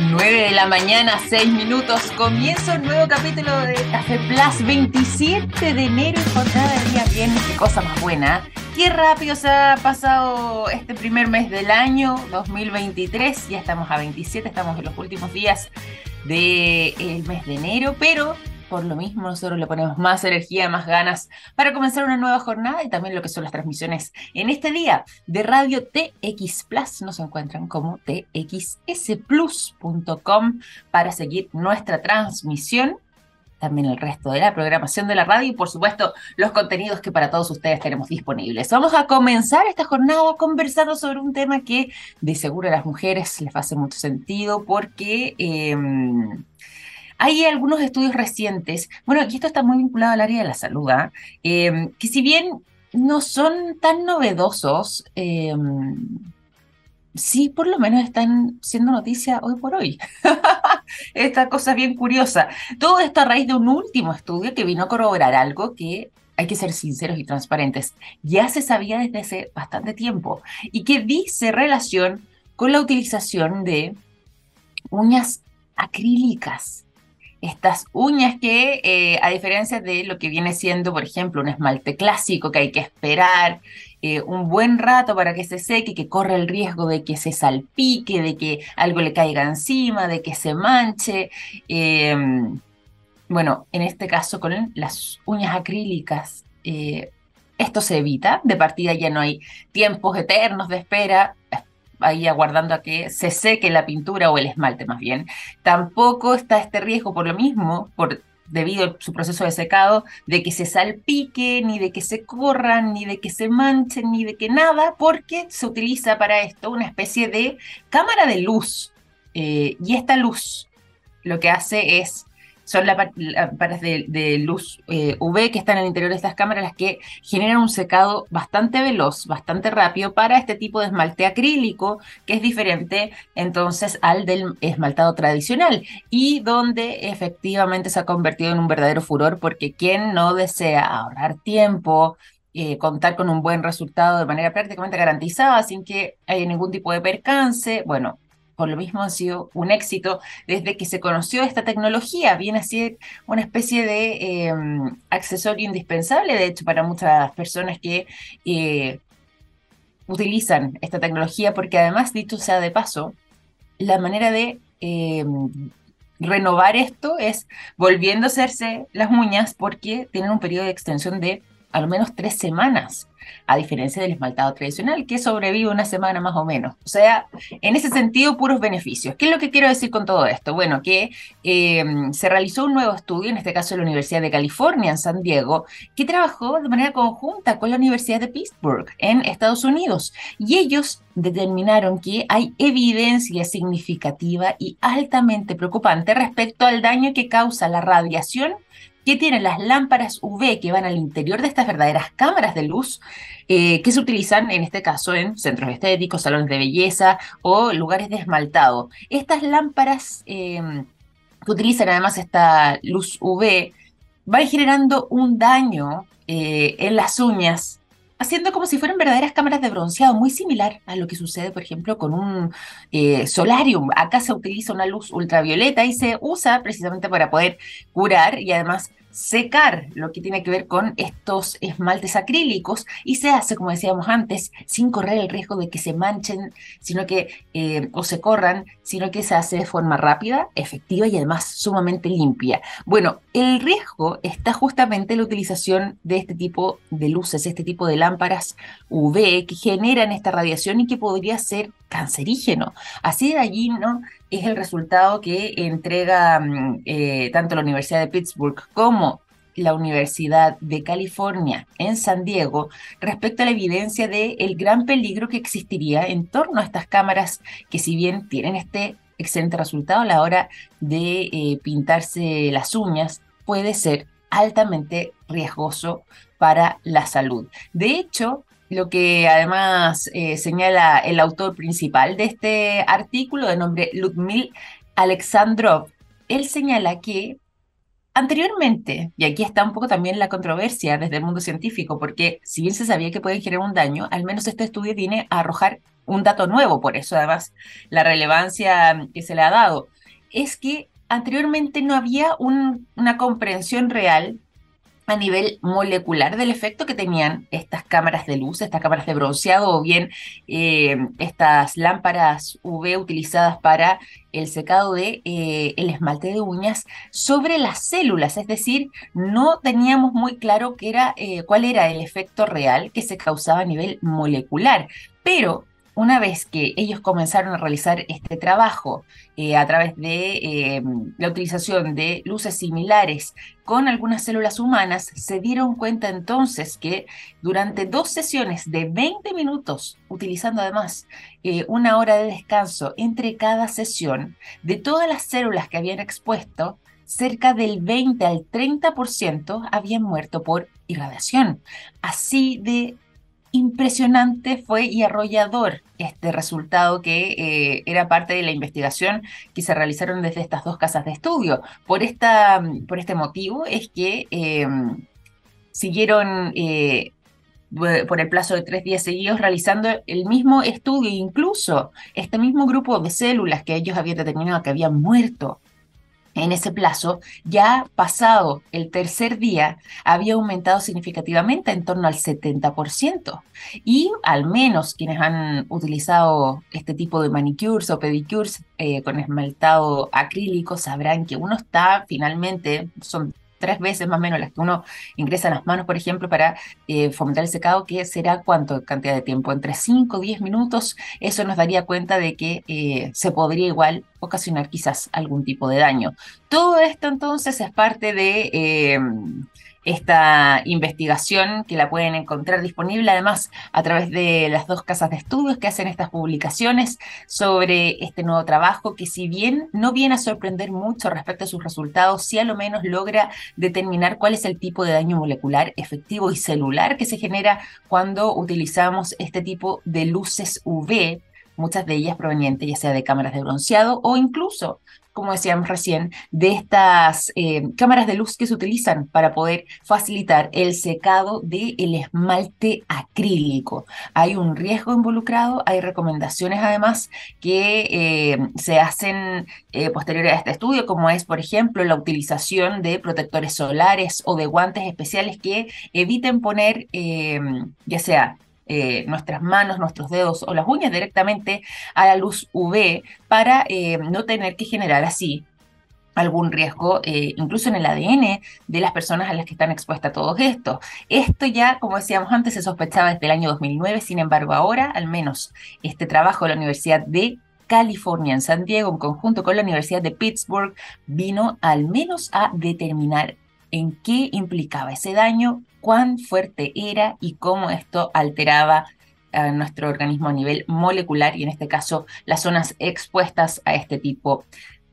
9 de la mañana, 6 minutos. Comienza un nuevo capítulo de Café Plus, 27 de enero, jornada de día viernes. Qué cosa más buena. Qué rápido se ha pasado este primer mes del año 2023. Ya estamos a 27, estamos en los últimos días del mes de enero, pero por lo mismo, nosotros le ponemos más energía, más ganas para comenzar una nueva jornada y también lo que son las transmisiones en este día de Radio TX Plus. Nos encuentran como txsplus.com para seguir nuestra transmisión también el resto de la programación de la radio y por supuesto los contenidos que para todos ustedes tenemos disponibles. Vamos a comenzar esta jornada conversando sobre un tema que de seguro a las mujeres les hace mucho sentido porque eh, hay algunos estudios recientes, bueno, aquí esto está muy vinculado al área de la salud, ¿ah? em, que si bien no son tan novedosos, em, sí por lo menos están siendo noticia hoy por hoy. Esta cosa es bien curiosa. Todo esto a raíz de un último estudio que vino a corroborar algo que hay que ser sinceros y transparentes, ya se sabía desde hace bastante tiempo y que dice relación con la utilización de uñas acrílicas estas uñas que, eh, a diferencia de lo que viene siendo, por ejemplo, un esmalte clásico que hay que esperar eh, un buen rato para que se seque, que corre el riesgo de que se salpique, de que algo le caiga encima, de que se manche. Em, bueno, en este caso con las uñas acrílicas, eh, esto se evita, de partida ya no hay tiempos eternos de espera, ahí aguardando a que se seque la pintura o el esmalte más bien. Tampoco está este riesgo por lo mismo, por debido a su proceso de secado, de que se salpique, ni de que se corran, ni de que se manchen, ni de que nada, porque se utiliza para esto una especie de cámara de luz. Eh, y esta luz lo que hace es son las lámparas de, luz eh, UV que están en el interior de estas cámaras las que generan un secado bastante veloz, bastante rápido para este tipo de esmalte acrílico, que es diferente entonces al del esmaltado tradicional y donde efectivamente se ha convertido en un verdadero furor porque quien no desea ahorrar tiempo, eh, contar con un buen resultado de manera prácticamente garantizada sin que haya ningún tipo de percance, bueno, por lo mismo ha sido un éxito desde que se conoció esta tecnología. Viene a ser una especie de em, accesorio indispensable, de hecho, para muchas personas que eh, utilizan esta tecnología, porque además, dicho sea de paso, la manera de em, renovar esto es volviendo a hacerse las uñas porque tienen un periodo de extensión de al menos tres semanas a diferencia del esmaltado tradicional, que sobrevive una semana más o menos. O sea, en ese sentido, puros beneficios. ¿Qué es lo que quiero decir con todo esto? Bueno, que eh, se realizó un nuevo estudio, en este caso en la Universidad de California, en San Diego, que trabajó de manera conjunta con la Universidad de Pittsburgh, en Estados Unidos, y ellos determinaron que hay evidencia significativa y altamente preocupante respecto al daño que causa la radiación que tienen las lámparas UV que van al interior de estas verdaderas cámaras de luz eh, que se utilizan en este caso en centros estéticos, salones de belleza o lugares de esmaltado. Estas lámparas em, que utilizan además esta luz UV van generando un daño eh, en las uñas haciendo como si fueran verdaderas cámaras de bronceado, muy similar a lo que sucede, por ejemplo, con un eh, solarium. Acá se utiliza una luz ultravioleta y se usa precisamente para poder curar y además secar lo que tiene que ver con estos esmaltes acrílicos y se hace, como decíamos antes, sin correr el riesgo de que se manchen, sino que eh, o se corran, sino que se hace de forma rápida, efectiva y además sumamente limpia. Bueno, el riesgo está justamente en la utilización de este tipo de luces, este tipo de lámparas UV que generan esta radiación y que podría ser cancerígeno. Así de allí, ¿no? Es el resultado que entrega mm, eh, tanto la Universidad de Pittsburgh como la Universidad de California en San Diego respecto a la evidencia del el gran peligro que existiría en torno a estas cámaras que si bien tienen este excelente resultado a la hora de eh, pintarse las uñas, puede ser altamente riesgoso para la salud. De hecho, lo que además eh, señala el autor principal de este artículo, de nombre Ludmil Alexandrov, él señala que Anteriormente, y aquí está un poco también la controversia desde el mundo científico, porque si bien se sabía que pueden generar un daño, al menos este estudio viene a arrojar un dato nuevo, por eso además la relevancia que se le ha dado, es que anteriormente no había una comprensión real a nivel molecular del efecto que tenían estas cámaras de luz, estas cámaras de bronceado o bien eh, estas lámparas UV utilizadas para el secado de eh, el esmalte de uñas sobre las células, es decir, no teníamos muy claro qué era, eh, cuál era el efecto real que se causaba a nivel molecular, pero una vez que ellos comenzaron a realizar este trabajo eh, a través de eh, la utilización de luces similares con algunas células humanas, se dieron cuenta entonces que durante dos sesiones de 20 minutos, utilizando además eh, una hora de descanso entre cada sesión, de todas las células que habían expuesto, cerca del 20 al 30% habían muerto por irradiación. Así de impresionante fue y arrollador este resultado que eh, era parte de la investigación que se realizaron desde estas dos casas de estudio. Por, esta, por este motivo es que em, siguieron eh, por el plazo de tres días seguidos realizando el mismo estudio, incluso este mismo grupo de células que ellos habían determinado que habían muerto en ese plazo, ya pasado el tercer día, había aumentado significativamente en torno al 70%. Y al menos quienes han utilizado este tipo de manicures o pedicures eh, con esmaltado acrílico sabrán que uno está finalmente, son tres veces más o menos las que uno ingresa en las manos, por ejemplo, para eh, fomentar el secado, que será cuánto cantidad de tiempo, entre 5 o 10 minutos, eso nos daría cuenta de que eh, se podría igual ocasionar quizás algún tipo de daño. Todo esto entonces es parte de... Eh, esta investigación que la pueden encontrar disponible además a través de las dos casas de estudios que hacen estas publicaciones sobre este nuevo trabajo que si bien no viene a sorprender mucho respecto a sus resultados, sí a lo menos logra determinar cuál es el tipo de daño molecular efectivo y celular que se genera cuando utilizamos este tipo de luces UV muchas de ellas provenientes ya sea de cámaras de bronceado o incluso como decíamos recién, de estas eh, cámaras de luz que se utilizan para poder facilitar el secado del esmalte acrílico. Hay un riesgo involucrado, hay recomendaciones además que eh, se hacen eh, posteriores a este estudio, como es, por ejemplo, la utilización de protectores solares o de guantes especiales que eviten poner, ya sea eh, nuestras manos, nuestros dedos o las uñas directamente a la luz UV para eh, no tener que generar así algún riesgo, eh, incluso en el ADN de las personas a las que están expuestas a todo esto. Esto ya, como decíamos antes, se sospechaba desde el año 2009, sin embargo ahora, al menos este trabajo de la Universidad de California en San Diego, en conjunto con la Universidad de Pittsburgh, vino al menos a determinar en qué implicaba ese daño, cuán fuerte era y cómo esto alteraba a nuestro organismo a nivel molecular y en este caso las zonas expuestas a este tipo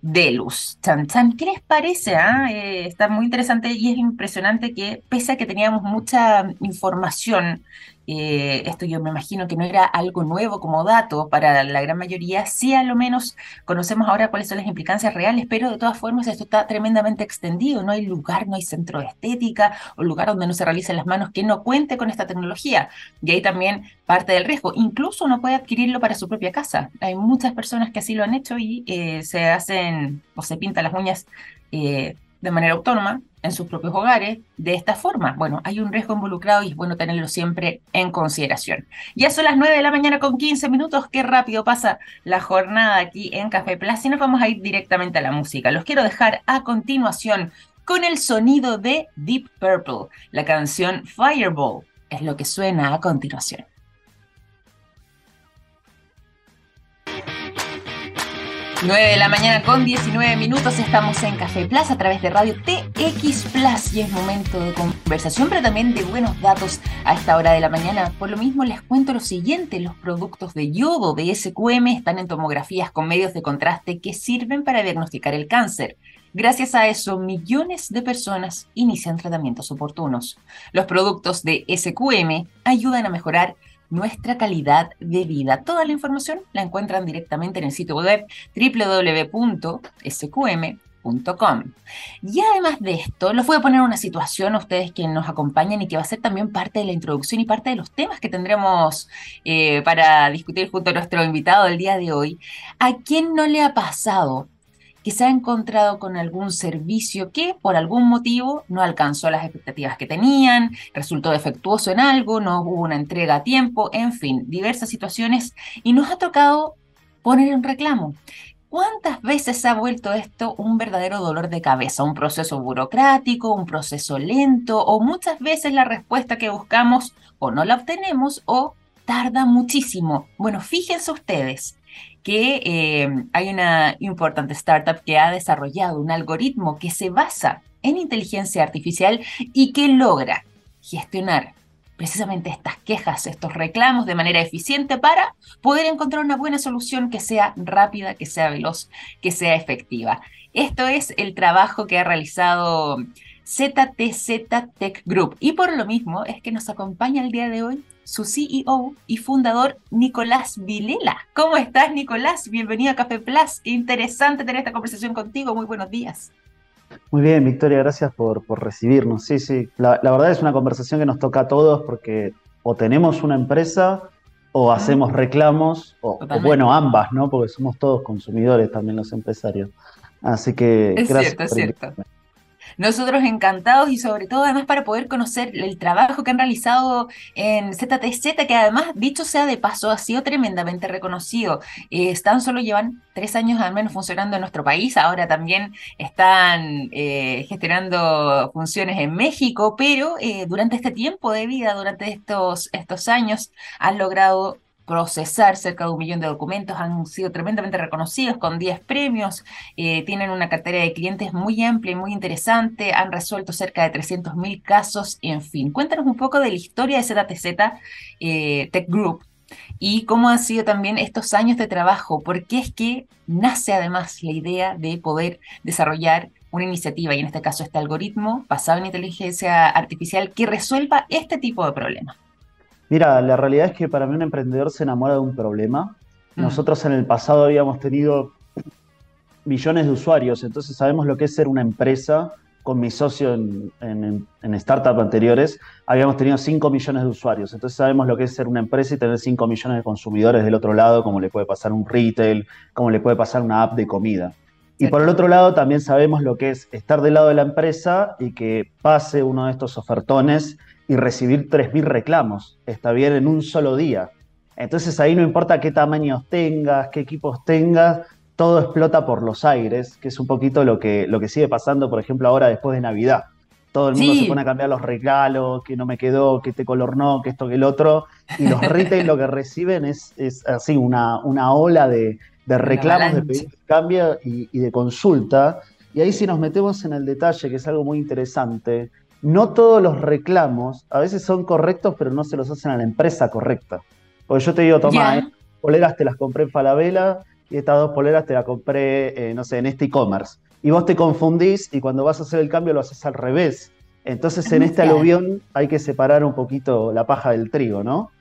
de luz. Chan, ¿Qué les parece? Ah? Eh, está muy interesante y es impresionante que pese a que teníamos mucha información eh, esto yo me imagino que no era algo nuevo como dato para la gran mayoría, sí a lo menos conocemos ahora cuáles son las implicancias reales, pero de todas formas esto está tremendamente extendido, no hay lugar, no hay centro de estética o lugar donde no se realicen las manos que no cuente con esta tecnología. Y ahí también parte del riesgo, incluso uno puede adquirirlo para su propia casa. Hay muchas personas que así lo han hecho y eh, se hacen o se pintan las uñas eh, de manera autónoma en sus propios hogares de esta forma. Bueno, hay un riesgo involucrado y es bueno tenerlo siempre en consideración. Ya son las 9 de la mañana con 15 minutos, qué rápido pasa la jornada aquí en Café Plaza y nos vamos a ir directamente a la música. Los quiero dejar a continuación con el sonido de Deep Purple, la canción Fireball. Es lo que suena a continuación. 9 de la mañana con 19 minutos estamos en Café Plus a través de Radio TX Plus y es momento de conversación pero también de buenos datos a esta hora de la mañana. Por lo mismo les cuento lo siguiente, los productos de yodo de SQM están en tomografías con medios de contraste que sirven para diagnosticar el cáncer. Gracias a eso, millones de personas inician tratamientos oportunos. Los productos de SQM ayudan a mejorar nuestra calidad de vida. Toda la información la encuentran directamente en el sitio web www.startupandteriores.com. Y además de esto, los voy a poner una situación a ustedes que nos acompañan y que va a ser también parte de la introducción y parte de los temas que tendremos eh, para discutir junto a nuestro invitado del día de hoy. ¿A quién no le ha pasado que se ha encontrado con algún servicio que por algún motivo no alcanzó las expectativas que tenían, resultó defectuoso en algo, no hubo una entrega a tiempo, en fin, diversas situaciones y nos ha tocado poner un reclamo. ¿Cuántas veces ha vuelto esto un verdadero dolor de cabeza, un proceso burocrático, un proceso lento o muchas veces la respuesta que buscamos o no la obtenemos o tarda muchísimo? Bueno, fíjense ustedes, que eh, hay una importante startup que ha desarrollado un algoritmo que se basa en inteligencia artificial y que logra gestionar precisamente estas quejas, estos reclamos de manera eficiente para poder encontrar una buena solución que sea rápida, que sea veloz, que sea efectiva. Esto es el trabajo que ha realizado ZTZ Tech Group y por lo mismo es que nos acompaña el día de hoy su CEO y fundador Nicolás Vilela. ¿Cómo estás, Nicolás? Bienvenido a Café Plus. interesante tener esta conversación contigo. Muy buenos días. Muy bien, Victoria, gracias por, recibirnos. Sí, sí, la, verdad es una conversación que nos toca a todos porque o tenemos una empresa o hacemos reclamos, o, bueno, ambas, ¿no? Porque somos todos consumidores también los empresarios. Así que es gracias. Cierto, es cierto. Nosotros encantados y sobre todo además para poder conocer el trabajo que han realizado en ZTZ, que además, dicho sea de paso, ha sido tremendamente reconocido. Eh, tan solo llevan tres años al menos funcionando en nuestro país, ahora también están eh, gestionando funciones en México, pero eh, durante este tiempo de vida, durante estos, estos años, han logrado procesar cerca de un millón de documentos, han sido tremendamente reconocidos con 10 premios, eh, tienen una cartera de clientes muy amplia y muy interesante, han resuelto cerca de 300 mil casos, en fin. Cuéntanos un poco de la historia de ZTZ eh, Tech Group y cómo han sido también estos años de trabajo, porque es que nace además la idea de poder desarrollar una iniciativa, y en este caso este algoritmo basado en inteligencia artificial que resuelva este tipo de problemas. Mira, la realidad es que para mí un emprendedor se enamora de un problema. Mm. Nosotros en el pasado habíamos tenido millones de usuarios, entonces sabemos lo que es ser una empresa. Con mi socio en, en, startups anteriores, habíamos tenido 5 millones de usuarios. Entonces sabemos lo que es ser una empresa y tener 5 millones de consumidores del otro lado, como le puede pasar un retail, como le puede pasar una app de comida. Y por el otro lado, también sabemos lo que es estar del lado de la empresa y que pase uno de estos ofertones y recibir 3.000 reclamos, está bien, en un solo día. Entonces ahí no importa qué tamaños tengas, qué equipos tengas, todo explota por los aires, que es un poquito lo que, lo que sigue pasando, por ejemplo, ahora después de Navidad. Todo el mundo se pone a cambiar los regalos, que no me quedó, que este color no, que esto, que el otro. Y los retail lo que reciben es, es así, una, una ola de, de reclamos, de pedir cambio y, y de consulta. Y ahí si nos metemos en el detalle, que es algo muy interesante, no todos los reclamos a veces son correctos, pero no se los hacen a la empresa correcta. Porque yo te digo, toma, eh, poleras te las compré en Falabella y estas dos poleras te las compré, eh, no sé, en este e-commerce. Y vos te confundís y cuando vas a hacer el cambio lo haces al revés. Entonces en este aluvión hay que separar un poquito la paja del trigo, ¿no?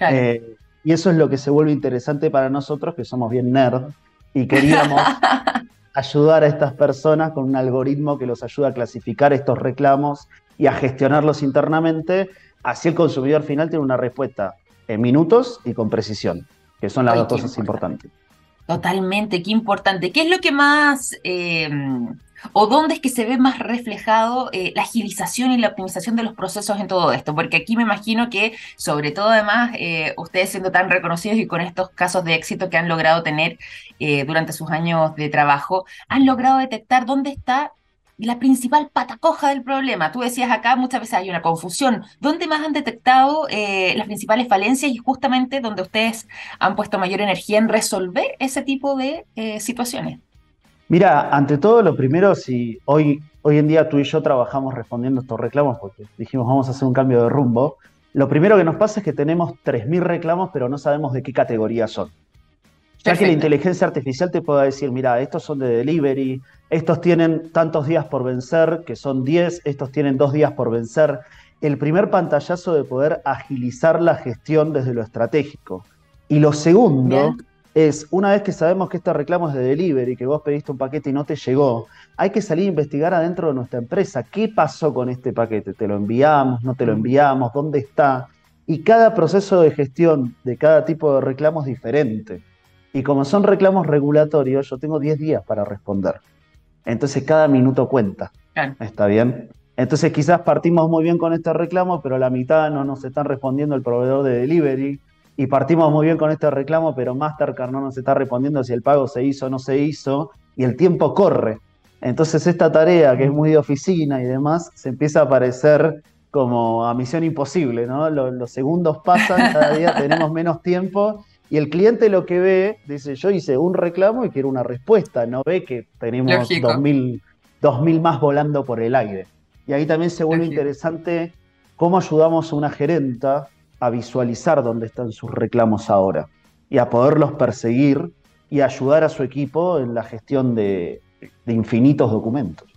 Eh, y eso es lo que se vuelve interesante para nosotros, que somos bien nerd, y queríamos ayudar a estas personas con un algoritmo que los ayuda a clasificar estos reclamos y a gestionarlos internamente, así el consumidor final tiene una respuesta en minutos y con precisión, que son las dos cosas importantes. Totalmente, qué importante. ¿Qué es lo que más, eh, o dónde es que se ve más reflejado eh, la agilización y la optimización de los procesos en todo esto? Porque aquí me imagino que, sobre todo además, eh, ustedes siendo tan reconocidos y con estos casos de éxito que han logrado tener durante sus años de trabajo, han logrado detectar dónde está la principal patacoja del problema. Tú decías acá, muchas veces hay una confusión. ¿Dónde más han detectado eh, las principales falencias y justamente donde ustedes han puesto mayor energía en resolver ese tipo de eh, situaciones? Mira, ante todo, lo primero, si hoy, hoy en día tú y yo trabajamos respondiendo estos reclamos porque dijimos vamos a hacer un cambio de rumbo, lo primero que nos pasa es que tenemos 3.000 reclamos, pero no sabemos de qué categoría son. Ya que la inteligencia artificial te pueda decir, mira, estos son de delivery, estos tienen tantos días por vencer, que son 10, estos tienen dos días por vencer. El primer pantallazo de poder agilizar la gestión desde lo estratégico. Y lo segundo es, una vez que sabemos que este reclamo es de delivery, que vos pediste un paquete y no te llegó, hay que salir a investigar adentro de nuestra empresa qué pasó con este paquete, te lo enviamos, no te lo enviamos, dónde está. Y cada proceso de gestión de cada tipo de reclamo es diferente. Y como son reclamos regulatorios, yo tengo 10 días para responder. Entonces cada minuto cuenta. ¿Está bien? Entonces quizás partimos muy bien con este reclamo, pero la mitad no nos están respondiendo el proveedor de delivery. Y partimos muy bien con este reclamo, pero Mastercard no nos está respondiendo si el pago se hizo o no se hizo. Y el tiempo corre. Entonces esta tarea, que es muy de oficina y demás, se empieza a parecer como a misión imposible, ¿no? Los, segundos pasan, cada día tenemos menos tiempo y el cliente lo que ve, dice, yo hice un reclamo y quiero una respuesta, no ve que tenemos 2.000 más volando por el aire. Y ahí también se vuelve interesante cómo ayudamos a una gerenta a visualizar dónde están sus reclamos ahora y a poderlos perseguir y ayudar a su equipo en la gestión de, de infinitos documentos.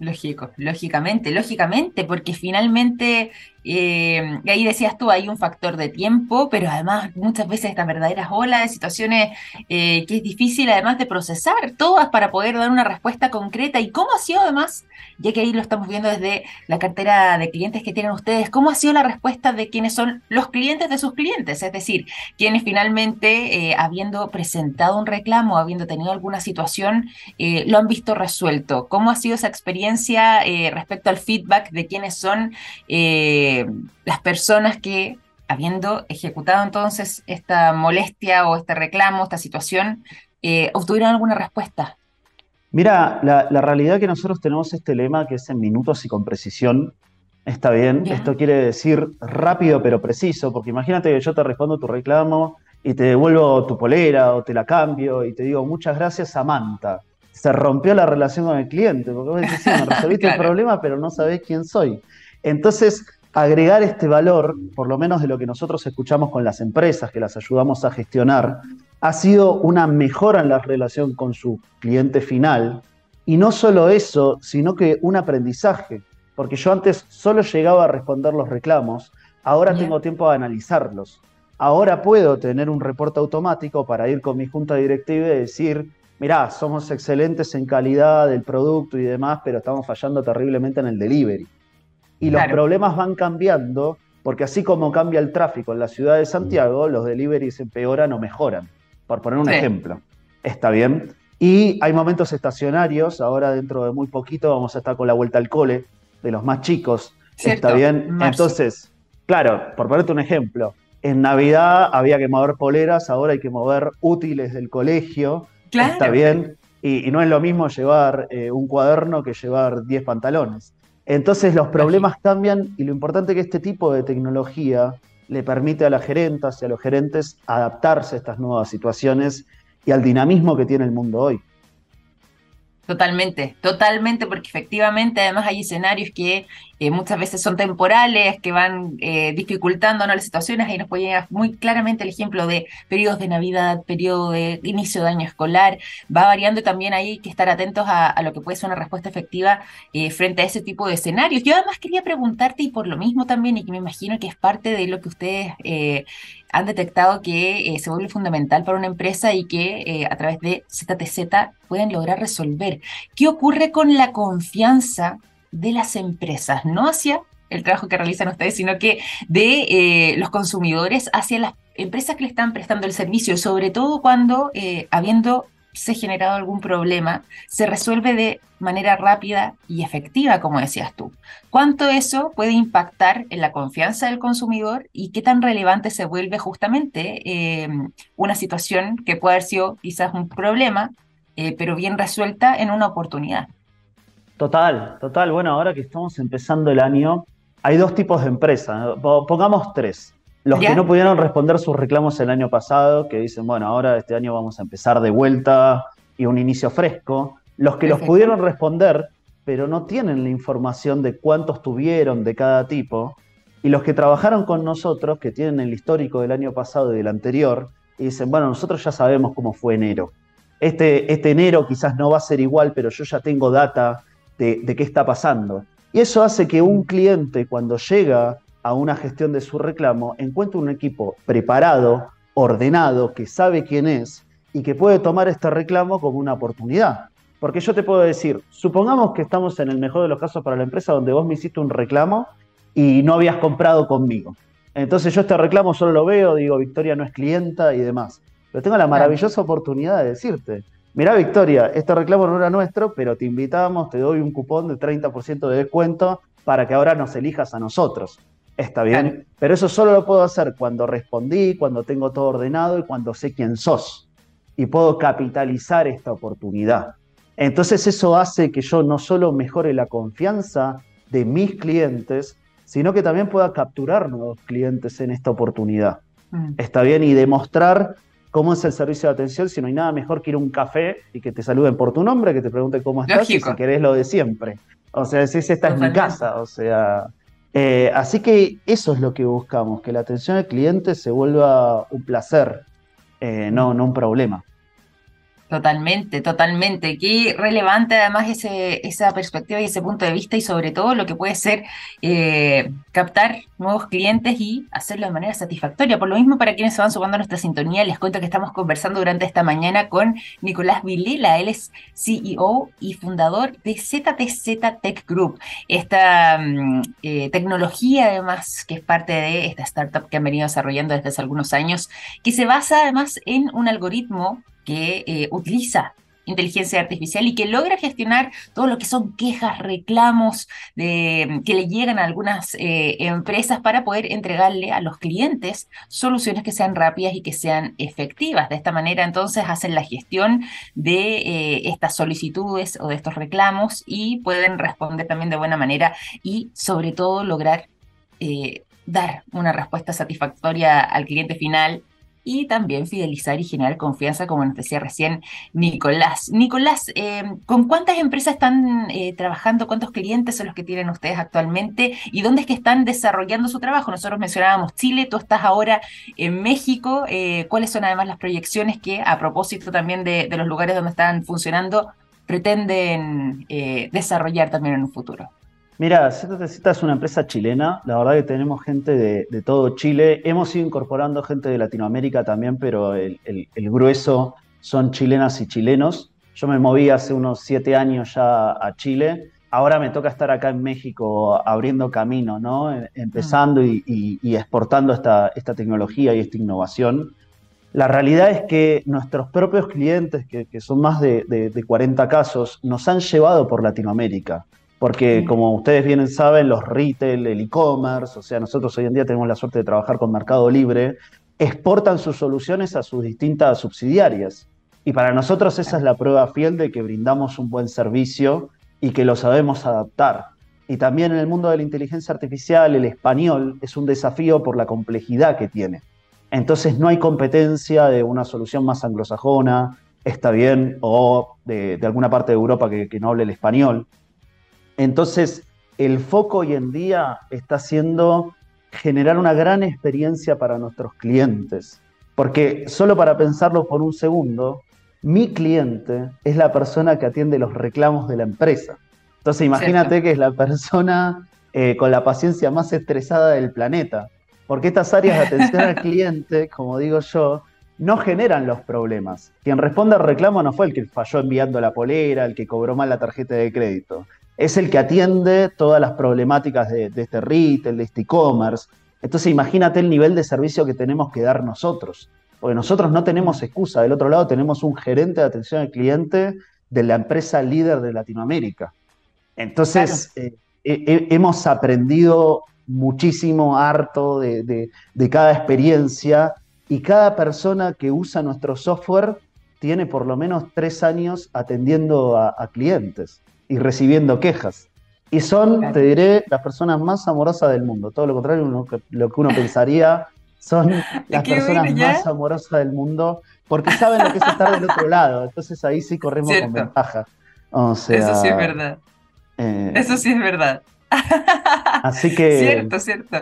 Lógico, lógicamente, lógicamente, porque finalmente eh, ahí decías tú, hay un factor de tiempo, pero además muchas veces estas verdaderas olas de situaciones eh, que es difícil además de procesar, todas para poder dar una respuesta concreta. ¿Y cómo ha sido además, ya que ahí lo estamos viendo desde la cartera de clientes que tienen ustedes, cómo ha sido la respuesta de quienes son los clientes de sus clientes? Es decir, quienes finalmente, eh, habiendo presentado un reclamo, habiendo tenido alguna situación, lo han visto resuelto. ¿Cómo ha sido esa experiencia respecto al feedback de quienes son... las personas que, habiendo ejecutado entonces esta molestia o este reclamo, esta situación, eh, obtuvieron alguna respuesta. Mira, la, realidad es que nosotros tenemos este lema que es en minutos y con precisión. Está bien, esto quiere decir rápido pero preciso, porque imagínate que yo te respondo tu reclamo y te devuelvo tu polera o te la cambio y te digo muchas gracias Samantha. Se rompió la relación con el cliente, porque vos decís, sí, me resolviste el problema, pero no sabés quién soy. Entonces, agregar este valor, por lo menos de lo que nosotros escuchamos con las empresas que las ayudamos a gestionar, ha sido una mejora en la relación con su cliente final. Y no solo eso, sino que un aprendizaje, porque yo antes solo llegaba a responder los reclamos, ahora tengo tiempo de analizarlos. Ahora puedo tener un reporte automático para ir con mi junta directiva y decir, mirá, somos excelentes en calidad del producto y demás, pero estamos fallando terriblemente en el delivery y los problemas van cambiando, porque así como cambia el tráfico en la ciudad de Santiago, los deliveries empeoran o mejoran, por poner un ejemplo. ¿Está bien? Y hay momentos estacionarios, ahora dentro de muy poquito vamos a estar con la vuelta al cole de los más chicos. ¿Está bien? Entonces, claro, por ponerte un ejemplo, en Navidad había que mover poleras, ahora hay que mover útiles del colegio. ¿Está bien? Y, no es lo mismo llevar eh, un cuaderno que llevar 10 pantalones. Entonces los problemas cambian y lo importante es que este tipo de tecnología le permite a las gerentas y a los gerentes adaptarse a estas nuevas situaciones y al dinamismo que tiene el mundo hoy. Totalmente, totalmente, porque efectivamente además hay escenarios que eh, muchas veces son temporales, que van eh, dificultando las situaciones. Ahí nos puede llegar muy claramente el ejemplo de periodos de Navidad, periodo de inicio de año escolar. Va variando y también hay que estar atentos a, lo que puede ser una respuesta efectiva eh, frente a ese tipo de escenarios. Yo además quería preguntarte, y por lo mismo también, y que me imagino que es parte de lo que ustedes han detectado que se vuelve fundamental para una empresa y que a través de ZTZ pueden lograr resolver. ¿Qué ocurre con la confianza de las empresas? No hacia el trabajo que realizan ustedes, sino que de eh, los consumidores hacia las empresas que le están prestando el servicio, sobre todo cuando, eh, habiendo se generado algún problema, se resuelve de manera rápida y efectiva, como decías tú. ¿Cuánto eso puede impactar en la confianza del consumidor y qué tan relevante se vuelve justamente eh, una situación que puede haber sido quizás un problema, eh, pero bien resuelta en una oportunidad. Total, total. Bueno, ahora que estamos empezando el año, hay dos tipos de empresas. Pongamos tres. Los que no pudieron responder sus reclamos el año pasado, que dicen, bueno, ahora este año vamos a empezar de vuelta y un inicio fresco. Los que los pudieron responder, pero no tienen la información de cuántos tuvieron de cada tipo. Y los que trabajaron con nosotros, que tienen el histórico del año pasado y del anterior, y dicen, bueno, nosotros ya sabemos cómo fue enero este, este enero quizás no va a ser igual, pero yo ya tengo data de, qué está pasando. Y eso hace que un cliente cuando llega a una gestión de su reclamo encuentre un equipo preparado, ordenado, que sabe quién es y que puede tomar este reclamo como una oportunidad. Porque yo te puedo decir, supongamos que estamos en el mejor de los casos para la empresa donde vos me hiciste un reclamo y no habías comprado conmigo. Entonces yo este reclamo solo lo veo, digo, Victoria no es clienta y demás. Pero tengo la maravillosa oportunidad de decirte, mirá Victoria, este reclamo no era nuestro, pero te invitamos, te doy un cupón de 30% de descuento para que ahora nos elijas a nosotros. Está bien, pero eso solo lo puedo hacer cuando respondí, cuando tengo todo ordenado y cuando sé quién sos. Y puedo capitalizar esta oportunidad. Entonces eso hace que yo no solo mejore la confianza de mis clientes, sino que también pueda capturar nuevos clientes en esta oportunidad. Mm. Está bien, y demostrar cómo es el servicio de atención, si no hay nada mejor que ir a un café y que te saluden por tu nombre, que te pregunten cómo estás y si querés lo de siempre. O sea, si esta es mi casa, o sea... Eh, así que eso es lo que buscamos, que la atención al cliente se vuelva un placer, eh, no, no un problema. Totalmente, totalmente. Qué relevante además esa perspectiva y ese punto de vista y sobre todo lo que puede ser eh, captar nuevos clientes y hacerlo de manera satisfactoria. Por lo mismo, para quienes se van sumando a nuestra sintonía, les cuento que estamos conversando durante esta mañana con Nicolás Vilela. Él es CEO y fundador de ZTZ Tech Group. Esta mm, eh, tecnología además que es parte de esta startup que han venido desarrollando desde hace algunos años, que se basa además en un algoritmo que eh, utiliza inteligencia artificial y que logra gestionar todo lo que son quejas, reclamos que le llegan a algunas eh, empresas para poder entregarle a los clientes soluciones que sean rápidas y que sean efectivas. De esta manera entonces hacen la gestión de eh, estas solicitudes o de estos reclamos y pueden responder también de buena manera y sobre todo lograr dar una respuesta satisfactoria al cliente final y también fidelizar y generar confianza, como nos decía recién Nicolás. Nicolás, eh, ¿con cuántas empresas están eh, trabajando? ¿Cuántos clientes son los que tienen ustedes actualmente? ¿Y dónde es que están desarrollando su trabajo? Nosotros mencionábamos Chile, tú estás ahora en México. Eh, ¿Cuáles son además las proyecciones que, a propósito también de, los lugares donde están funcionando, pretenden desarrollar también en un futuro? Mira, ZTZ es una empresa chilena, la verdad que tenemos gente de, todo Chile, hemos ido incorporando gente de Latinoamérica también, pero el, grueso son chilenas y chilenos. Yo me moví hace unos siete años ya a Chile, ahora me toca estar acá en México abriendo camino, ¿no? E, empezando y, exportando esta, tecnología y esta innovación. La realidad es que nuestros propios clientes, que, son más de, de 40 casos, nos han llevado por Latinoamérica porque como ustedes bien saben, los retail, el e-commerce, o sea, nosotros hoy en día tenemos la suerte de trabajar con Mercado Libre, exportan sus soluciones a sus distintas subsidiarias. Y para nosotros esa es la prueba fiel de que brindamos un buen servicio y que lo sabemos adaptar. Y también en el mundo de la inteligencia artificial, el español es un desafío por la complejidad que tiene. Entonces no hay competencia de una solución más anglosajona, está bien, o de, alguna parte de Europa que, que no hable el español. Entonces, el foco hoy en día está siendo generar una gran experiencia para nuestros clientes. Porque solo para pensarlo por un segundo, mi cliente es la persona que atiende los reclamos de la empresa. Entonces imagínate que es la persona eh, con la paciencia más estresada del planeta. Porque estas áreas de atención al cliente, como digo yo, no generan los problemas. Quien responde al reclamo no fue el que falló enviando la polera, el que cobró mal la tarjeta de crédito es el que atiende todas las problemáticas de, este retail, de este e-commerce. Entonces imagínate el nivel de servicio que tenemos que dar nosotros, porque nosotros no tenemos excusa. Del otro lado tenemos un gerente de atención al cliente de la empresa líder de Latinoamérica. Entonces eh, hemos aprendido muchísimo, harto de, cada experiencia y cada persona que usa nuestro software tiene por lo menos tres años atendiendo a clientes y recibiendo quejas. Y son, te diré, las personas más amorosas del mundo. Todo lo contrario, lo que uno pensaría, son las personas más amorosas del mundo, porque saben lo que es estar del otro lado. Entonces ahí sí corremos con ventaja. Eso sí es verdad. Eh, Eso sí es verdad. Así que. Cierto, cierto.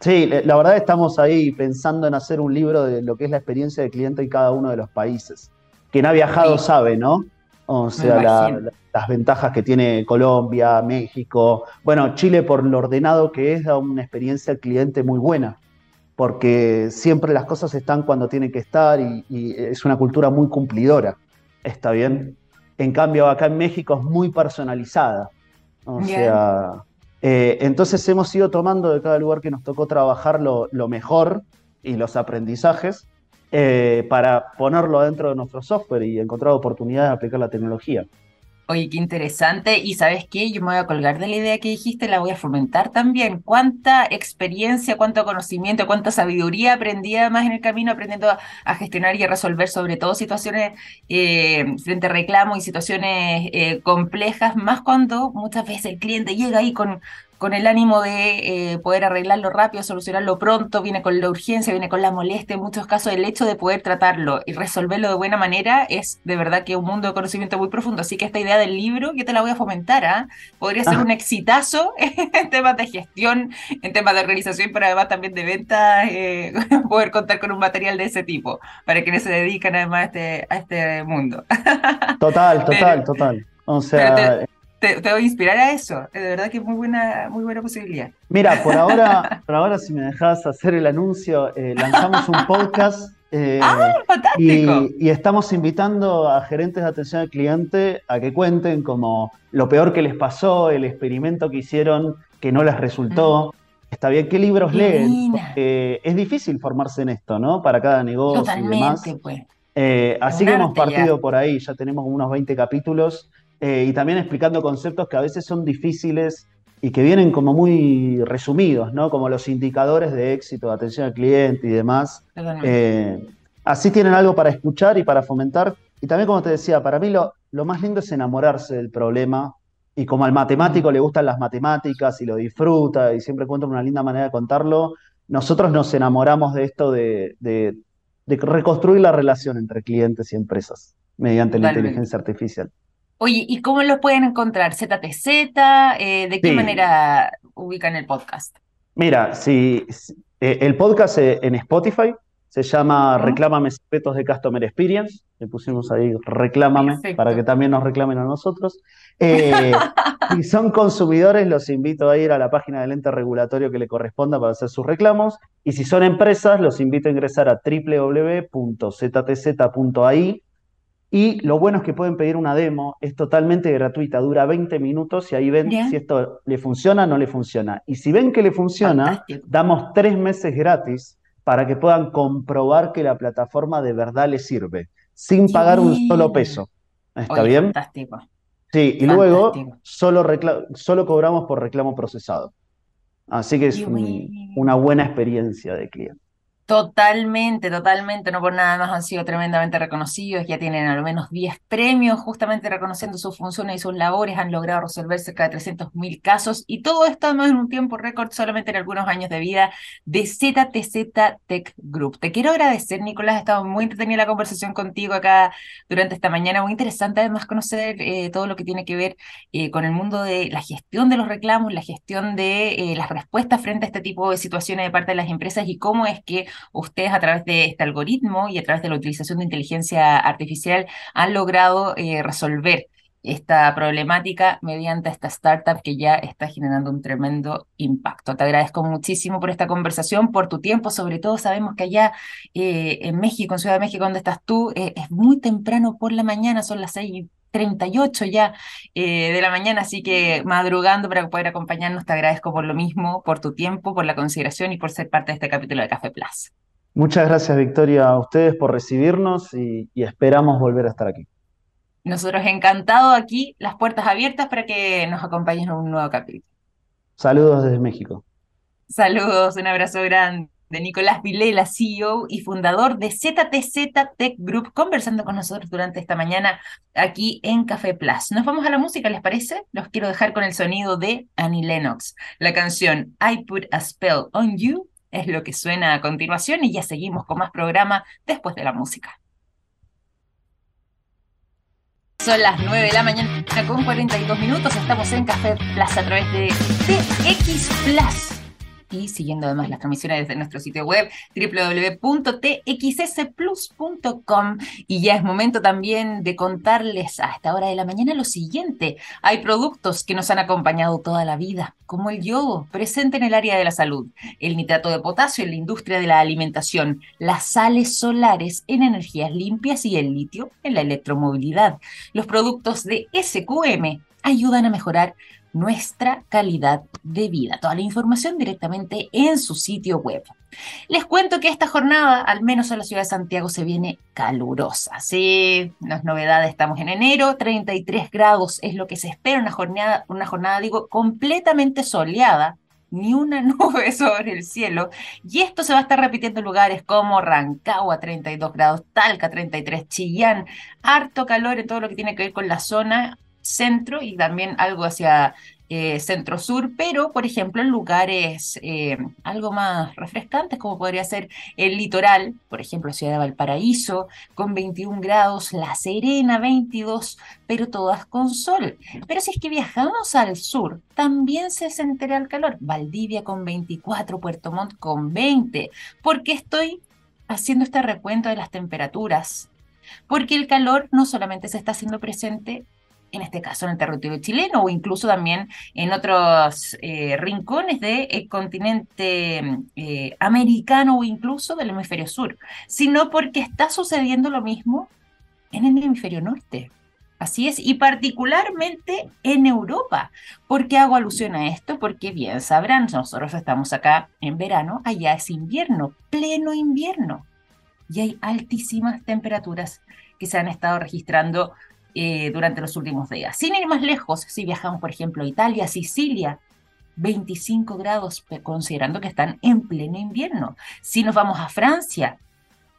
Sí, la verdad estamos ahí pensando en hacer un libro de lo que es la experiencia de cliente en cada uno de los países. Quien ha viajado sabe, ¿no? O sea, las ventajas que tiene Colombia, México. Bueno, Chile por lo ordenado que es da una experiencia al cliente muy buena. porque siempre las cosas están cuando tienen que estar y, es una cultura muy cumplidora, ¿está bien? En cambio, acá en México es muy personalizada. O sea, eh, entonces hemos ido tomando de cada lugar que nos tocó trabajar lo, mejor y los aprendizajes eh, para ponerlo dentro de nuestro software y encontrar oportunidades de aplicar la tecnología. Oye, qué interesante. Y sabes qué, yo me voy a colgar de la idea que dijiste, la voy a fomentar también. Cuánta experiencia, cuánto conocimiento, cuánta sabiduría aprendí además en el camino, aprendiendo a, gestionar y a resolver sobre todo situaciones eh, frente a reclamos y situaciones eh, complejas, más cuando muchas veces el cliente llega ahí con, con el ánimo de eh, poder arreglarlo rápido, solucionarlo pronto, viene con la urgencia, viene con la molestia, en muchos casos el hecho de poder tratarlo y resolverlo de buena manera es de verdad que un mundo de conocimiento muy profundo, así que esta idea del libro yo te la voy a fomentar, ¿ah? podría ser un exitazo en temas de gestión, en temas de organización, pero además también de venta, eh, poder contar con un material de ese tipo, para quienes se dedican además a este, a este mundo. Total, total, total. O sea, te, voy a inspirar a eso. De verdad que es muy buena, muy buena posibilidad. Mira, por ahora, por ahora si me dejas hacer el anuncio, eh, lanzamos un podcast. Eh, ¡Ah, fantástico! Y, estamos invitando a gerentes de atención al cliente a que cuenten como lo peor que les pasó, el experimento que hicieron que no les resultó. Está bien, ¿qué libros leen? Es difícil formarse en esto, ¿no? Para cada negocio Totalmente, y demás. Pues. Eh, así que hemos partido por ahí, ya tenemos unos 20 capítulos eh, y también explicando conceptos que a veces son difíciles y que vienen como muy resumidos, ¿no? Como los indicadores de éxito, de atención al cliente y demás. Eh, así tienen algo para escuchar y para fomentar. Y también, como te decía, para mí lo, lo más lindo es enamorarse del problema. Y como al matemático le gustan las matemáticas y lo disfruta y siempre cuenta una linda manera de contarlo, nosotros nos enamoramos de esto de, de, reconstruir la relación entre clientes y empresas mediante la inteligencia artificial. Oye, ¿y cómo los pueden encontrar? ¿ZTZ? Eh, ¿De qué manera ubican el podcast? Mira, si, eh, el podcast eh, en Spotify se llama Reclámame Secretos de Customer Experience. Le pusimos ahí Reclámame para que también nos reclamen a nosotros. si son consumidores, los invito a ir a la página del ente regulatorio que le corresponda para hacer sus reclamos. Y si son empresas, los invito a ingresar a www.ztz.ai y lo bueno es que pueden pedir una demo, es totalmente gratuita, dura 20 minutos y ahí ven si esto le funciona o no le funciona. Y si ven que le funciona, damos tres meses gratis para que puedan comprobar que la plataforma de verdad les sirve, sin pagar un solo peso. ¿Está bien? Fantástico. Sí, y luego solo, solo cobramos por reclamo procesado. Así que es una buena experiencia de cliente. Totalmente, totalmente, no por nada más han sido tremendamente reconocidos, ya tienen al menos 10 premios justamente reconociendo sus funciones y sus labores, han logrado resolver cerca de 300.000 casos y todo esto además en un tiempo récord solamente en algunos años de vida de ZTZ Tech Group. Te quiero agradecer, Nicolás, ha estado muy entretenida la conversación contigo acá durante esta mañana, muy interesante además conocer eh, todo lo que tiene que ver eh, con el mundo de la gestión de los reclamos, la gestión de eh, las respuestas frente a este tipo de situaciones de parte de las empresas y cómo es que ustedes a través de este algoritmo y a través de la utilización de inteligencia artificial han logrado eh, resolver esta problemática mediante esta startup que ya está generando un tremendo impacto. Te agradezco muchísimo por esta conversación, por tu tiempo, sobre todo sabemos que allá eh, en México, en Ciudad de México, donde estás tú, eh, es muy temprano por la mañana, son las 6.38 ya de la mañana, así que madrugando para poder acompañarnos, te agradezco por lo mismo, por tu tiempo, por la consideración y por ser parte de este capítulo de Café Plus. Muchas gracias, Victoria, a ustedes por recibirnos y, esperamos volver a estar aquí. Nosotros encantados aquí, las puertas abiertas para que nos acompañen en un nuevo capítulo. Saludos desde México. Saludos, un abrazo grande. De Nicolás Vilela, CEO y fundador de ZTZ Tech Group, conversando con nosotros durante esta mañana aquí en Café Plus. Nos vamos a la música, ¿les parece? Los quiero dejar con el sonido de Annie Lennox, la canción I Put a Spell on You es lo que suena a continuación y ya seguimos con más programa después de la música. Son las 9 de la mañana con 42 minutos. Estamos en Café Plus a través de TX Plus. Y siguiendo además las transmisiones desde nuestro sitio web www.txsplus.com. Y ya es momento también de contarles a esta hora de la mañana lo siguiente. Hay productos que nos han acompañado toda la vida, como el yodo, presente en el área de la salud, el nitrato de potasio en la industria de la alimentación, las sales solares en energías limpias y el litio en la electromovilidad. Los productos de SQM ayudan a mejorar nuestra calidad de vida. Toda la información directamente en su sitio web. Les cuento que esta jornada, al menos en la ciudad de Santiago, se viene calurosa. Sí, no es novedad, estamos en enero, 33 grados es lo que se espera, una jornada, una jornada digo, completamente soleada, ni una nube sobre el cielo. Y esto se va a estar repitiendo en lugares como Rancagua, 32 grados, Talca, 33, Chillán, harto calor en todo lo que tiene que ver con la zona centro y también algo hacia eh, centro-sur, pero por ejemplo en lugares eh, algo más refrescantes como podría ser el litoral, por ejemplo Ciudad de Valparaíso con 21 grados, La Serena 22, pero todas con sol. Pero si es que viajamos al sur, también se sentirá el calor. Valdivia con 24, Puerto Montt con 20, porque estoy haciendo este recuento de las temperaturas porque el calor no solamente se está haciendo presente en este caso en el territorio chileno o incluso también en otros eh, rincones del continente eh, americano o incluso del hemisferio sur, sino porque está sucediendo lo mismo en el hemisferio norte. Así es, y particularmente en Europa. ¿Por qué hago alusión a esto? Porque bien sabrán, nosotros estamos acá en verano, allá es invierno, pleno invierno. Y hay altísimas temperaturas que se han estado registrando eh, durante los últimos días. Sin ir más lejos, si viajamos, por ejemplo, a Italia, Sicilia, 25 grados, considerando que están en pleno invierno. Si nos vamos a Francia,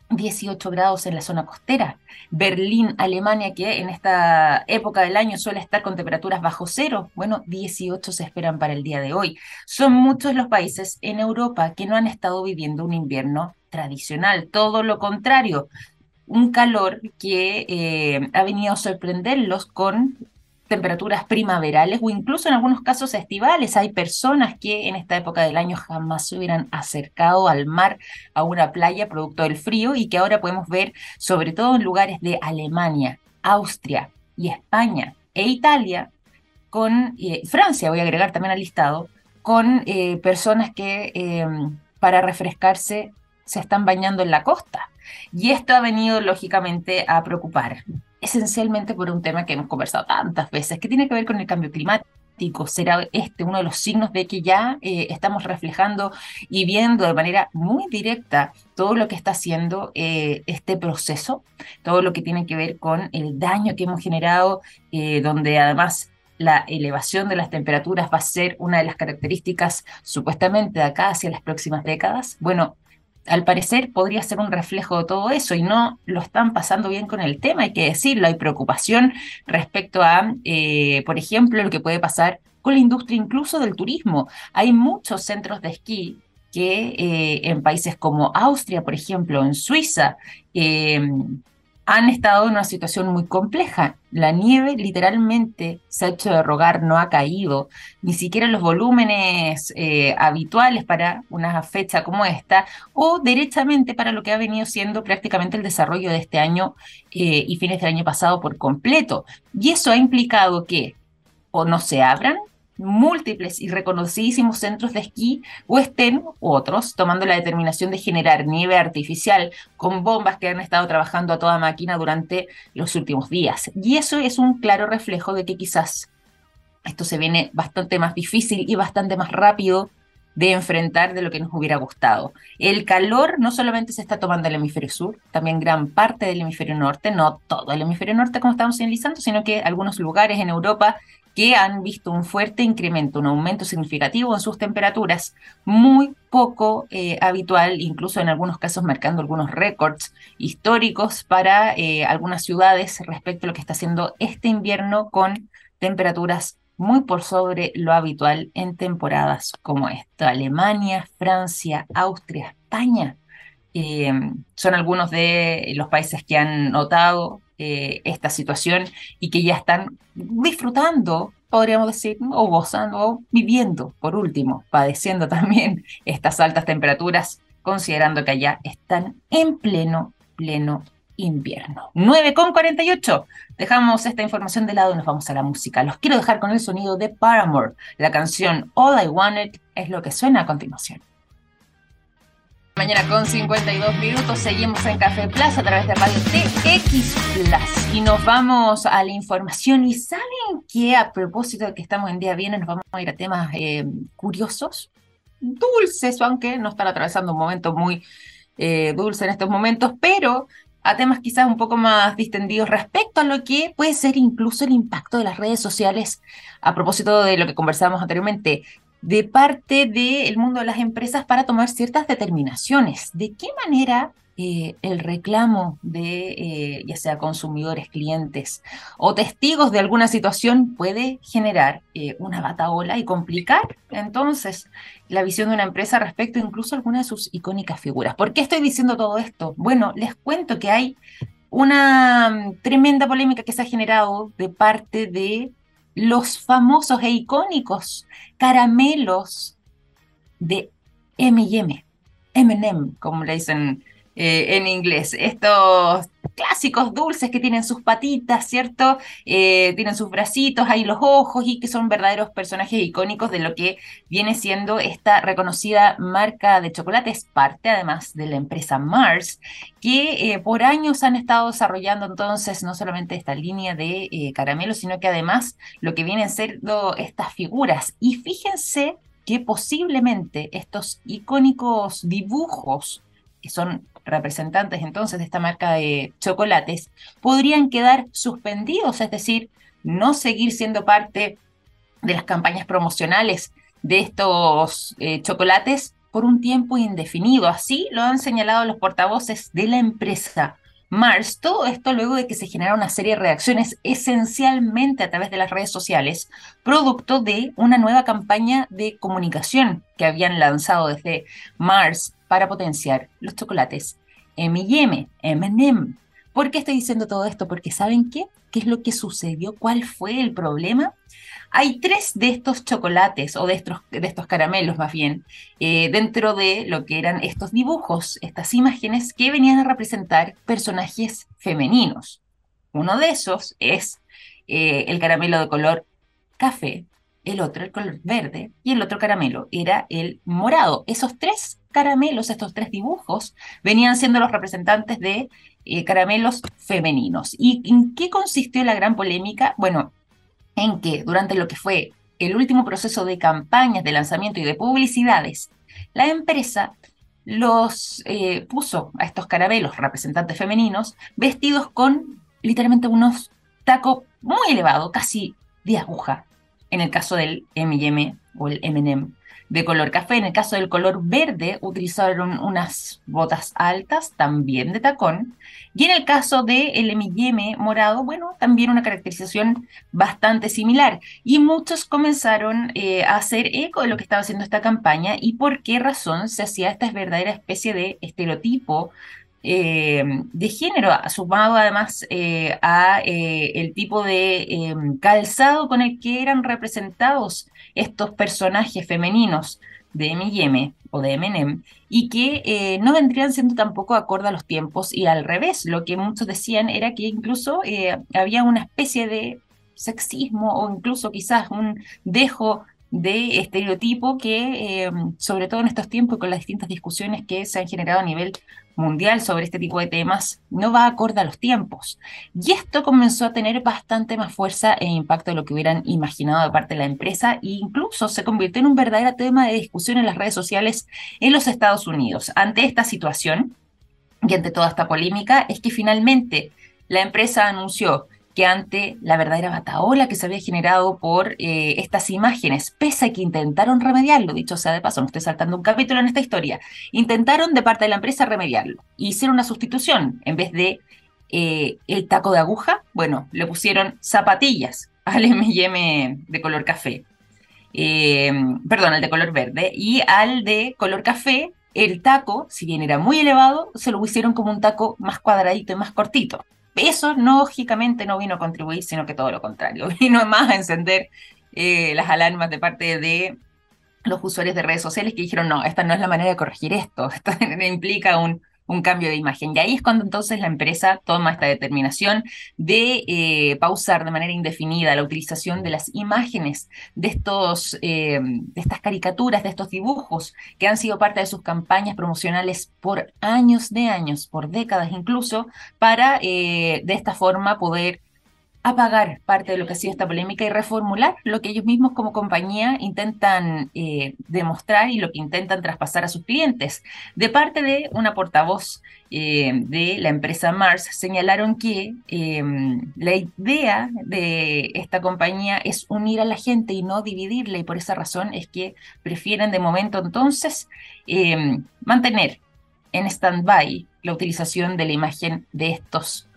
18 grados en la zona costera. Berlín, Alemania, que en esta época del año suele estar con temperaturas bajo cero, bueno, 18 se esperan para el día de hoy. Son muchos los países en Europa que no han estado viviendo un invierno tradicional, todo lo contrario un calor que eh, ha venido a sorprenderlos con temperaturas primaverales o incluso en algunos casos estivales. Hay personas que en esta época del año jamás se hubieran acercado al mar, a una playa producto del frío y que ahora podemos ver sobre todo en lugares de Alemania, Austria y España e Italia, con eh, Francia, voy a agregar también al listado, con eh, personas que para refrescarse se están bañando en la costa. Y esto ha venido lógicamente a preocupar, esencialmente por un tema que hemos conversado tantas veces, que tiene que ver con el cambio climático. Será este uno de los signos de que ya eh, estamos reflejando y viendo de manera muy directa todo lo que está haciendo eh, este proceso, todo lo que tiene que ver con el daño que hemos generado, eh, donde además la elevación de las temperaturas va a ser una de las características supuestamente de acá hacia las próximas décadas. Bueno, al parecer podría ser un reflejo de todo eso y no lo están pasando bien con el tema, hay que decirlo, hay preocupación respecto a, eh, por ejemplo, lo que puede pasar con la industria incluso del turismo. Hay muchos centros de esquí que eh, en países como Austria, por ejemplo, en Suiza, eh, han estado en una situación muy compleja. La nieve literalmente se ha hecho de rogar, no ha caído, ni siquiera los volúmenes eh, habituales para una fecha como esta, o derechamente para lo que ha venido siendo prácticamente el desarrollo de este año eh, y fines del año pasado por completo. Y eso ha implicado que o no se abran múltiples y reconocidísimos centros de esquí o estén otros tomando la determinación de generar nieve artificial con bombas que han estado trabajando a toda máquina durante los últimos días. Y eso es un claro reflejo de que quizás esto se viene bastante más difícil y bastante más rápido de enfrentar de lo que nos hubiera gustado. El calor no solamente se está tomando el hemisferio sur, también gran parte del hemisferio norte, no todo el hemisferio norte como estamos señalizando, sino que algunos lugares en Europa que han visto un fuerte incremento, un aumento significativo en sus temperaturas, muy poco eh, habitual, incluso en algunos casos marcando algunos récords históricos para eh, algunas ciudades respecto a lo que está haciendo este invierno con temperaturas muy por sobre lo habitual en temporadas como esta. Alemania, Francia, Austria, España eh, son algunos de los países que han notado eh, esta situación y que ya están disfrutando podríamos decir, o gozando, o viviendo, por último, padeciendo también estas altas temperaturas, considerando que allá están en pleno, pleno invierno. 9 con 48. Dejamos esta información de lado y nos vamos a la música. Los quiero dejar con el sonido de Paramore. La canción All I Wanted es lo que suena a continuación. Mañana con 52 minutos seguimos en Café Plaza a través de Radio TX Plus. Y nos vamos a la información y saben que a propósito de que estamos en día viernes nos vamos a ir a temas eh, curiosos, dulces, aunque no están atravesando un momento muy eh, dulce en estos momentos, pero a temas quizás un poco más distendidos respecto a lo que puede ser incluso el impacto de las redes sociales a propósito de lo que conversábamos anteriormente, de parte del mundo de las empresas para tomar ciertas determinaciones. ¿De qué manera eh, el reclamo de eh, ya sea consumidores, clientes o testigos de alguna situación puede generar eh, una bataola y complicar entonces la visión de una empresa respecto incluso a alguna de sus icónicas figuras? ¿Por qué estoy diciendo todo esto? Bueno, les cuento que hay una mm, tremenda polémica que se ha generado de parte de los famosos e icónicos caramelos de M&M, M&M, como le dicen eh, en inglés. Estos clásicos dulces que tienen sus patitas, ¿cierto? Eh, tienen sus bracitos, ahí los ojos y que son verdaderos personajes icónicos de lo que viene siendo esta reconocida marca de chocolates, parte además de la empresa Mars, que eh, por años han estado desarrollando entonces no solamente esta línea de eh, caramelos, sino que además lo que vienen siendo estas figuras. Y fíjense que posiblemente estos icónicos dibujos que son representantes entonces de esta marca de chocolates, podrían quedar suspendidos, es decir, no seguir siendo parte de las campañas promocionales de estos eh, chocolates por un tiempo indefinido. Así lo han señalado los portavoces de la empresa Mars. Todo esto luego de que se generaron una serie de reacciones esencialmente a través de las redes sociales, producto de una nueva campaña de comunicación que habían lanzado desde Mars para potenciar los chocolates M&M, M&M. ¿Por qué estoy diciendo todo esto? Porque ¿saben qué? ¿Qué es lo que sucedió? ¿Cuál fue el problema? Hay tres de estos chocolates, o de estos, de estos caramelos más bien, eh, dentro de lo que eran estos dibujos, estas imágenes que venían a representar personajes femeninos. Uno de esos es eh, el caramelo de color café, el otro el color verde y el otro caramelo era el morado. Esos tres caramelos, estos tres dibujos, venían siendo los representantes de eh, caramelos femeninos. ¿Y en qué consistió la gran polémica? Bueno, en que durante lo que fue el último proceso de campañas de lanzamiento y de publicidades, la empresa los eh, puso a estos caramelos representantes femeninos vestidos con literalmente unos tacos muy elevados, casi de aguja, en el caso del M&M o el M&M de color café. En el caso del color verde, utilizaron unas botas altas, también de tacón. Y en el caso del M&M morado, bueno, también una caracterización bastante similar. Y muchos comenzaron eh, a hacer eco de lo que estaba haciendo esta campaña y por qué razón se hacía esta verdadera especie de estereotipo eh, de género, sumado además eh, a eh, el tipo de calzado con el que eran representados estos personajes femeninos de M&M o de M&M y que no vendrían siendo tampoco acorde a los tiempos y al revés, lo que muchos decían era que incluso había una especie de sexismo o incluso quizás un dejo de estereotipo que, sobre todo en estos tiempos, con las distintas discusiones que se han generado a nivel mundial sobre este tipo de temas no va acorde a los tiempos. Y esto comenzó a tener bastante más fuerza e impacto de lo que hubieran imaginado de parte de la empresa e incluso se convirtió en un verdadero tema de discusión en las redes sociales en los Estados Unidos. Ante esta situación y ante toda esta polémica es que finalmente la empresa anunció que ante la verdadera bataola que se había generado por eh, estas imágenes, pese a que intentaron remediarlo, dicho sea de paso, no estoy saltando un capítulo en esta historia, intentaron de parte de la empresa remediarlo. Hicieron una sustitución, en vez de eh, el taco de aguja, bueno, le pusieron zapatillas al M&M de color café, eh, perdón, al de color verde, y al de color café, el taco, si bien era muy elevado, se lo hicieron como un taco más cuadradito y más cortito. Eso, lógicamente, no vino a contribuir, sino que todo lo contrario, vino más a encender eh, las alarmas de parte de los usuarios de redes sociales que dijeron, no, esta no es la manera de corregir esto, esto implica un, un cambio de imagen. Y ahí es cuando entonces la empresa toma esta determinación de eh, pausar de manera indefinida la utilización de las imágenes de, estos, eh, de estas caricaturas, de estos dibujos que han sido parte de sus campañas promocionales por años de años, por décadas incluso, para eh, de esta forma poder apagar parte de lo que ha sido esta polémica y reformular lo que ellos mismos como compañía intentan eh, demostrar y lo que intentan traspasar a sus clientes. De parte de una portavoz eh, de la empresa Mars, señalaron que em, la idea de esta compañía es unir a la gente y no dividirla y por esa razón es que prefieren de momento entonces em, mantener en stand-by la utilización de la imagen de estos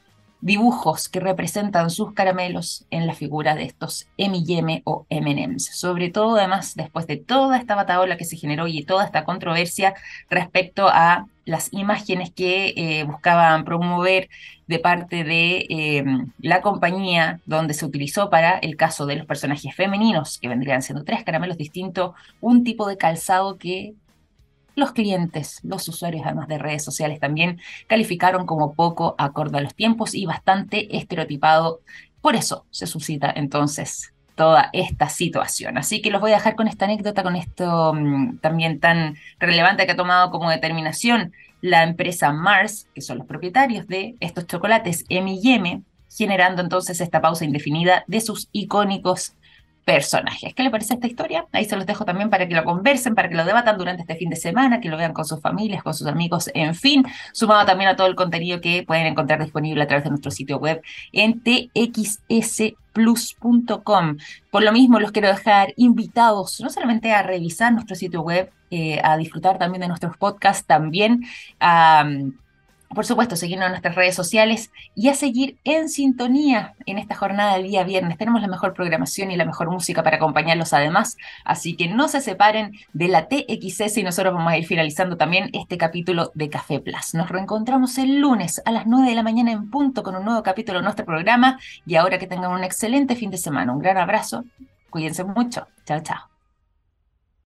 dibujos que representan sus caramelos en la figura de estos M&M o M&M's. Sobre todo, además, después de toda esta bataola que se generó y toda esta controversia respecto a las imágenes que eh, buscaban promover de parte de eh, la compañía donde se utilizó para el caso de los personajes femeninos, que vendrían siendo tres caramelos distintos, un tipo de calzado que los clientes, los usuarios además de redes sociales también calificaron como poco acorde a los tiempos y bastante estereotipado. Por eso se suscita entonces toda esta situación. Así que los voy a dejar con esta anécdota, con esto mm, también tan relevante que ha tomado como determinación la empresa Mars, que son los propietarios de estos chocolates M&M, generando entonces esta pausa indefinida de sus icónicos personajes. ¿Qué le parece esta historia? Ahí se los dejo también para que lo conversen, para que lo debatan durante este fin de semana, que lo vean con sus familias, con sus amigos, en fin, sumado también a todo el contenido que pueden encontrar disponible a través de nuestro sitio web en txsplus.com. Por lo mismo, los quiero dejar invitados no solamente a revisar nuestro sitio web, eh, a disfrutar también de nuestros podcasts, también a por supuesto, seguirnos en nuestras redes sociales y a seguir en sintonía en esta jornada del día viernes. Tenemos la mejor programación y la mejor música para acompañarlos además, así que no se separen de la TXS y nosotros vamos a ir finalizando también este capítulo de Café Plus. Nos reencontramos el lunes a las 9 de la mañana en punto con un nuevo capítulo de nuestro programa y ahora que tengan un excelente fin de semana. Un gran abrazo, cuídense mucho. Chao, chao.